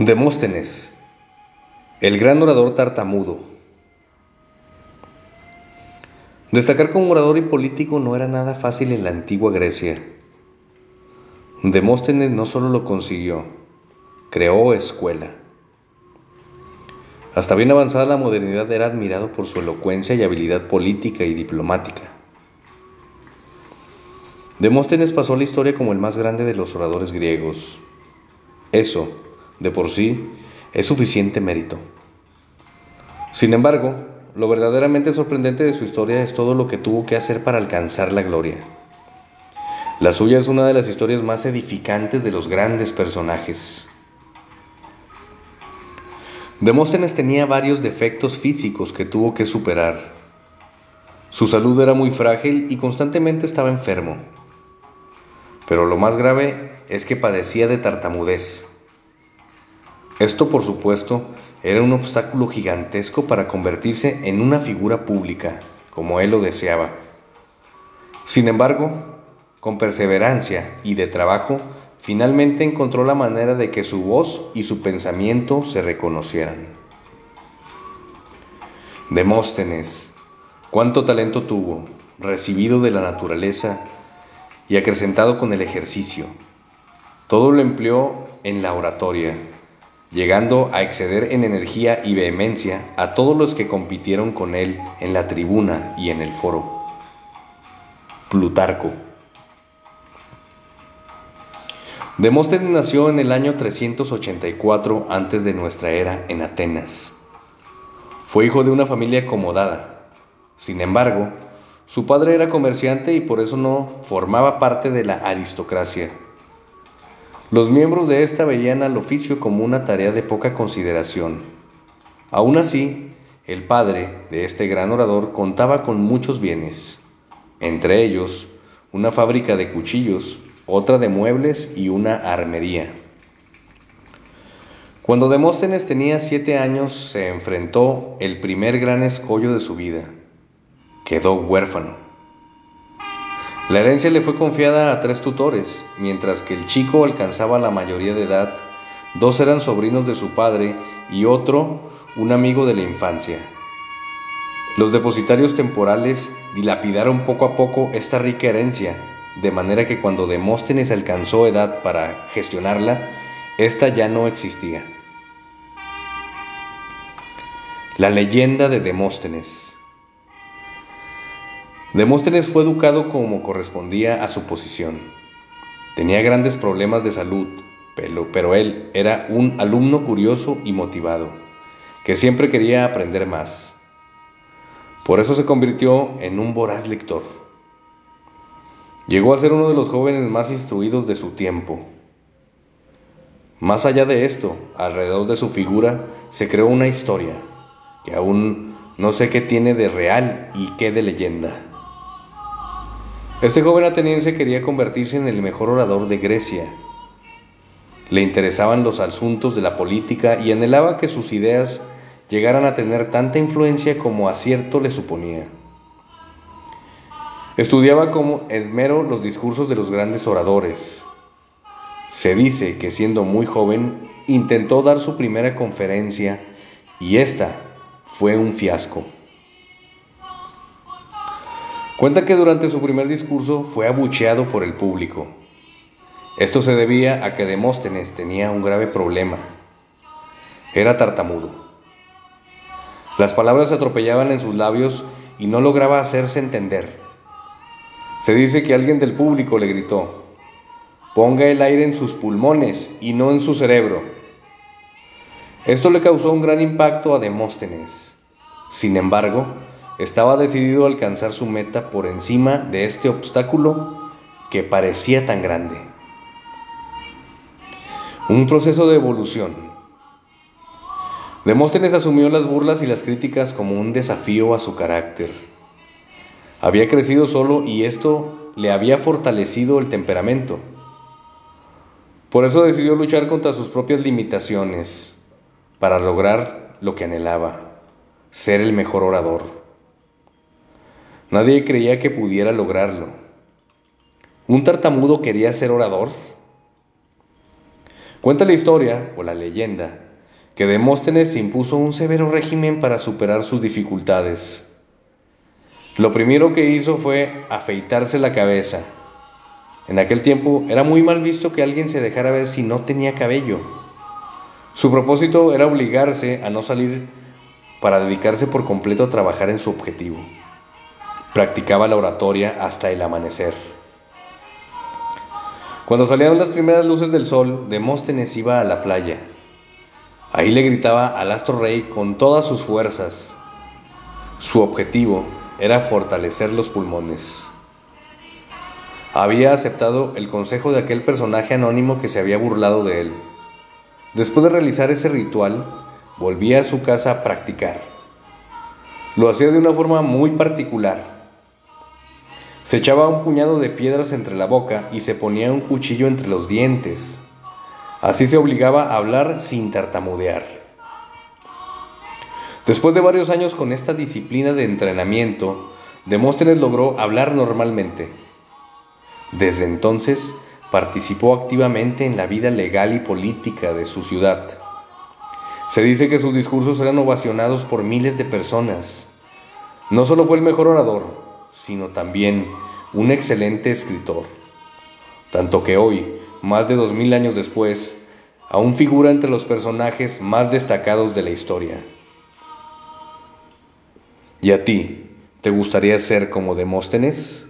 Demóstenes, el gran orador tartamudo. Destacar como orador y político no era nada fácil en la antigua Grecia. Demóstenes no solo lo consiguió, creó escuela. Hasta bien avanzada la modernidad era admirado por su elocuencia y habilidad política y diplomática. Demóstenes pasó la historia como el más grande de los oradores griegos. Eso, de por sí, es suficiente mérito. Sin embargo, lo verdaderamente sorprendente de su historia es todo lo que tuvo que hacer para alcanzar la gloria. La suya es una de las historias más edificantes de los grandes personajes. Demóstenes tenía varios defectos físicos que tuvo que superar. Su salud era muy frágil y constantemente estaba enfermo. Pero lo más grave es que padecía de tartamudez. Esto, por supuesto, era un obstáculo gigantesco para convertirse en una figura pública, como él lo deseaba. Sin embargo, con perseverancia y de trabajo, finalmente encontró la manera de que su voz y su pensamiento se reconocieran. Demóstenes, cuánto talento tuvo, recibido de la naturaleza y acrecentado con el ejercicio. Todo lo empleó en la oratoria llegando a exceder en energía y vehemencia a todos los que compitieron con él en la tribuna y en el foro. Plutarco. Demóstenes nació en el año 384 antes de nuestra era en Atenas. Fue hijo de una familia acomodada. Sin embargo, su padre era comerciante y por eso no formaba parte de la aristocracia los miembros de esta veían al oficio como una tarea de poca consideración. Aún así, el padre de este gran orador contaba con muchos bienes, entre ellos una fábrica de cuchillos, otra de muebles y una armería. Cuando Demóstenes tenía siete años se enfrentó el primer gran escollo de su vida. Quedó huérfano. La herencia le fue confiada a tres tutores, mientras que el chico alcanzaba la mayoría de edad. Dos eran sobrinos de su padre y otro un amigo de la infancia. Los depositarios temporales dilapidaron poco a poco esta rica herencia, de manera que cuando Demóstenes alcanzó edad para gestionarla, ésta ya no existía. La leyenda de Demóstenes. Demóstenes fue educado como correspondía a su posición. Tenía grandes problemas de salud, pero, él era un alumno curioso y motivado, que siempre quería aprender más. Por eso se convirtió en un voraz lector. Llegó a ser uno de los jóvenes más instruidos de su tiempo. Más allá de esto, alrededor de su figura se creó una historia que aún no sé qué tiene de real y qué de leyenda. Este joven ateniense quería convertirse en el mejor orador de Grecia. Le interesaban los asuntos de la política y anhelaba que sus ideas llegaran a tener tanta influencia como acierto le suponía. Estudiaba como esmero los discursos de los grandes oradores. Se dice que siendo muy joven intentó dar su primera conferencia y esta fue un fiasco. Cuenta que durante su primer discurso fue abucheado por el público. Esto se debía a que Demóstenes tenía un grave problema. Era tartamudo. Las palabras se atropellaban en sus labios y no lograba hacerse entender. Se dice que alguien del público le gritó, ponga el aire en sus pulmones y no en su cerebro. Esto le causó un gran impacto a Demóstenes. Sin embargo, estaba decidido a alcanzar su meta por encima de este obstáculo que parecía tan grande. Un proceso de evolución. Demóstenes asumió las burlas y las críticas como un desafío a su carácter. Había crecido solo y esto le había fortalecido el temperamento. Por eso decidió luchar contra sus propias limitaciones para lograr lo que anhelaba, ser el mejor orador. Nadie creía que pudiera lograrlo. ¿Un tartamudo quería ser orador? Cuenta la historia, o la leyenda, que Demóstenes impuso un severo régimen para superar sus dificultades. Lo primero que hizo fue afeitarse la cabeza. En aquel tiempo era muy mal visto que alguien se dejara ver si no tenía cabello. Su propósito era obligarse a no salir para dedicarse por completo a trabajar en su objetivo. Practicaba la oratoria hasta el amanecer. Cuando salían las primeras luces del sol, Demóstenes iba a la playa. Ahí le gritaba al astro rey con todas sus fuerzas. Su objetivo era fortalecer los pulmones. Había aceptado el consejo de aquel personaje anónimo que se había burlado de él. Después de realizar ese ritual, volvía a su casa a practicar. Lo hacía de una forma muy particular. Se echaba un puñado de piedras entre la boca y se ponía un cuchillo entre los dientes. Así se obligaba a hablar sin tartamudear. Después de varios años con esta disciplina de entrenamiento, Demóstenes logró hablar normalmente. Desde entonces participó activamente en la vida legal y política de su ciudad. Se dice que sus discursos eran ovacionados por miles de personas. No solo fue el mejor orador, sino también un excelente escritor, tanto que hoy, más de dos mil años después, aún figura entre los personajes más destacados de la historia. ¿Y a ti, te gustaría ser como Demóstenes?